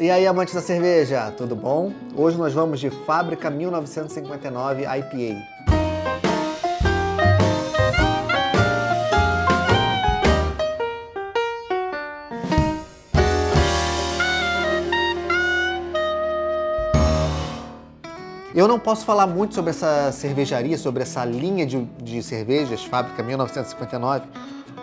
E aí, amantes da cerveja, tudo bom? Hoje nós vamos de Fábrica 1959 IPA. Eu não posso falar muito sobre essa cervejaria, sobre essa linha de, de cervejas, Fábrica 1959,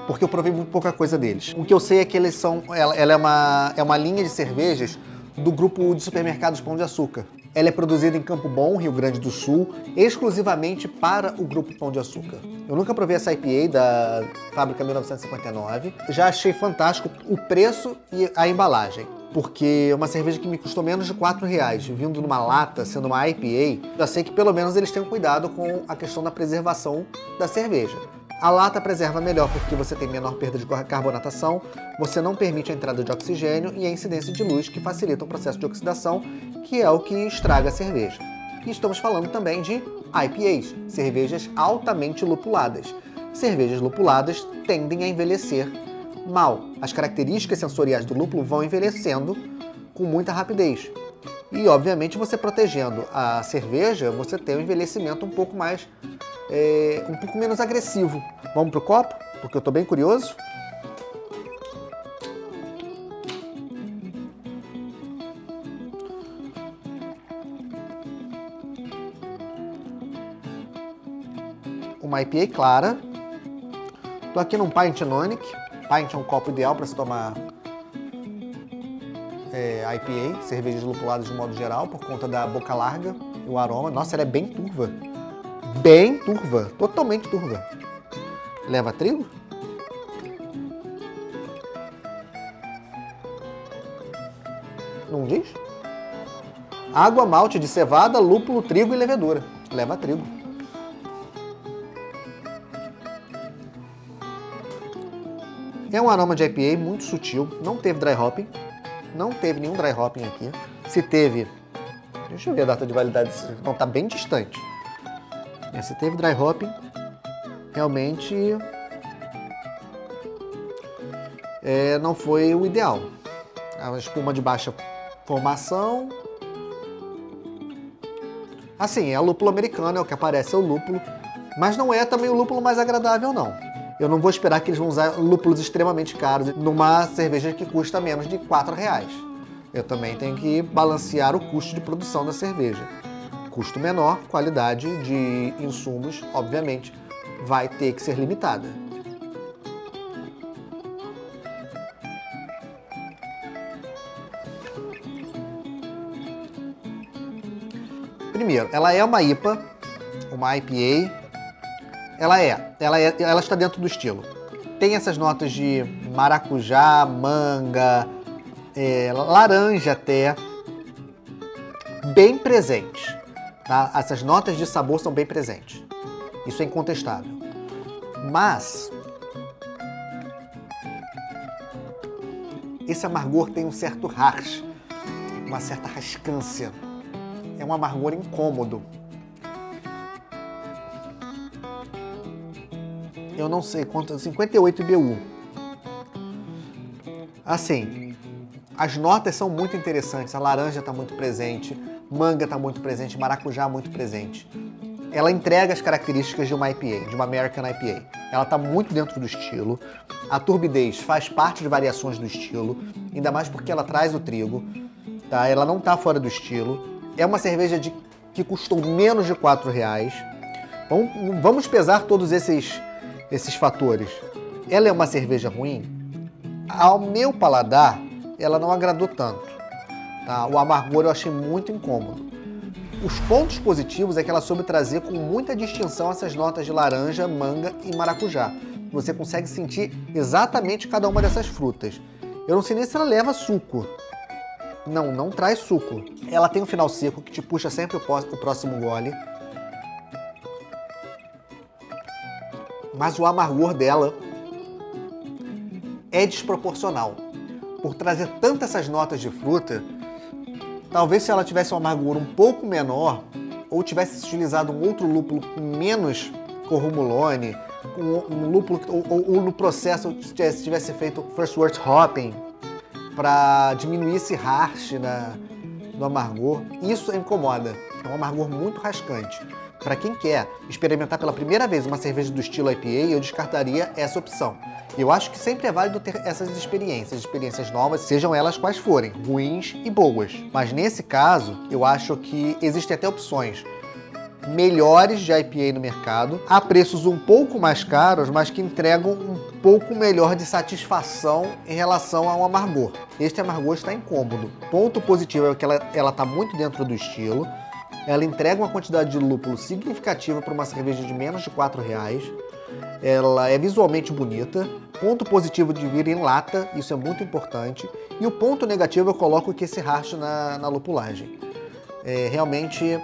porque eu provei muito pouca coisa deles. O que eu sei é que eles são, ela, ela é, uma, é uma linha de cervejas do grupo de supermercados Pão de Açúcar. Ela é produzida em Campo Bom, Rio Grande do Sul, exclusivamente para o grupo Pão de Açúcar. Eu nunca provei essa IPA da fábrica 1959. Já achei fantástico o preço e a embalagem. Porque é uma cerveja que me custou menos de 4 reais, vindo numa lata, sendo uma IPA, já sei que pelo menos eles têm cuidado com a questão da preservação da cerveja. A lata preserva melhor porque você tem menor perda de carbonatação, você não permite a entrada de oxigênio e a incidência de luz que facilita o processo de oxidação, que é o que estraga a cerveja. E estamos falando também de IPAs, cervejas altamente lupuladas. Cervejas lupuladas tendem a envelhecer mal. As características sensoriais do lúpulo vão envelhecendo com muita rapidez. E, obviamente, você protegendo a cerveja, você tem um envelhecimento um pouco mais é, um pouco menos agressivo. Vamos pro copo? Porque eu tô bem curioso. Uma IPA clara. Tô aqui num Pint Nonic. Pint é um copo ideal para se tomar é, IPA, cervejas lupuladas de modo geral, por conta da boca larga e o aroma. Nossa, ela é bem turva bem turva, totalmente turva. Leva trigo? Não diz? Água, malte de cevada, lúpulo, trigo e levedura. Leva trigo. É um aroma de IPA muito sutil, não teve dry hopping, não teve nenhum dry hopping aqui. Se teve, deixa eu ver a data de validade, não está bem distante. É, se teve dry hopping, realmente é, não foi o ideal. A espuma de baixa formação. Assim, é lúpulo americano, é o que aparece, é o lúpulo. Mas não é também o lúpulo mais agradável, não. Eu não vou esperar que eles vão usar lúpulos extremamente caros numa cerveja que custa menos de 4 reais. Eu também tenho que balancear o custo de produção da cerveja custo menor, qualidade de insumos, obviamente, vai ter que ser limitada. Primeiro, ela é uma IPA, uma IPA. Ela é, ela é, ela está dentro do estilo. Tem essas notas de maracujá, manga, é, laranja até, bem presentes. Tá? Essas notas de sabor são bem presentes. Isso é incontestável. Mas esse amargor tem um certo harsh, uma certa rascância. É um amargor incômodo. Eu não sei quanto, 58 IBU. Assim, as notas são muito interessantes. A laranja está muito presente manga está muito presente, maracujá muito presente. Ela entrega as características de uma IPA, de uma American IPA. Ela está muito dentro do estilo. A turbidez faz parte de variações do estilo, ainda mais porque ela traz o trigo. Tá? Ela não está fora do estilo. É uma cerveja de, que custou menos de 4 reais. Vamos, vamos pesar todos esses, esses fatores. Ela é uma cerveja ruim? Ao meu paladar, ela não agradou tanto. Tá? O amargor eu achei muito incômodo. Os pontos positivos é que ela soube trazer com muita distinção essas notas de laranja, manga e maracujá. Você consegue sentir exatamente cada uma dessas frutas. Eu não sei nem se ela leva suco. Não, não traz suco. Ela tem um final seco que te puxa sempre o próximo gole. Mas o amargor dela é desproporcional. Por trazer tantas essas notas de fruta, Talvez se ela tivesse uma amargura um pouco menor, ou tivesse utilizado um outro lúpulo menos corrumulone, um, um lúpulo, ou, ou, ou, no processo tivesse, tivesse feito first wort hopping, para diminuir esse harsh na, no amargor. Isso incomoda. É um amargor muito rascante. Para quem quer experimentar pela primeira vez uma cerveja do estilo IPA, eu descartaria essa opção. Eu acho que sempre é válido ter essas experiências, experiências novas, sejam elas quais forem, ruins e boas. Mas nesse caso, eu acho que existem até opções melhores de IPA no mercado, a preços um pouco mais caros, mas que entregam um pouco melhor de satisfação em relação ao amargor. Este amargor está incômodo. Ponto positivo é que ela está muito dentro do estilo, ela entrega uma quantidade de lúpulo significativa para uma cerveja de menos de 4 reais. Ela é visualmente bonita. Ponto positivo de vir em lata, isso é muito importante. E o ponto negativo eu coloco que esse racho na, na lupulagem. É, realmente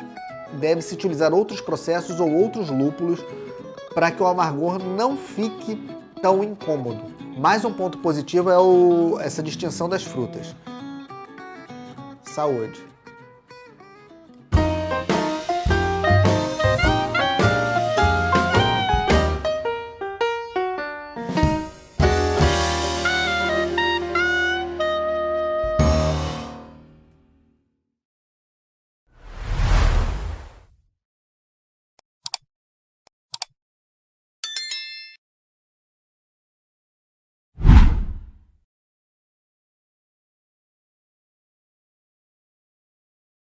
deve-se utilizar outros processos ou outros lúpulos para que o amargor não fique tão incômodo. Mais um ponto positivo é o, essa distinção das frutas. Saúde!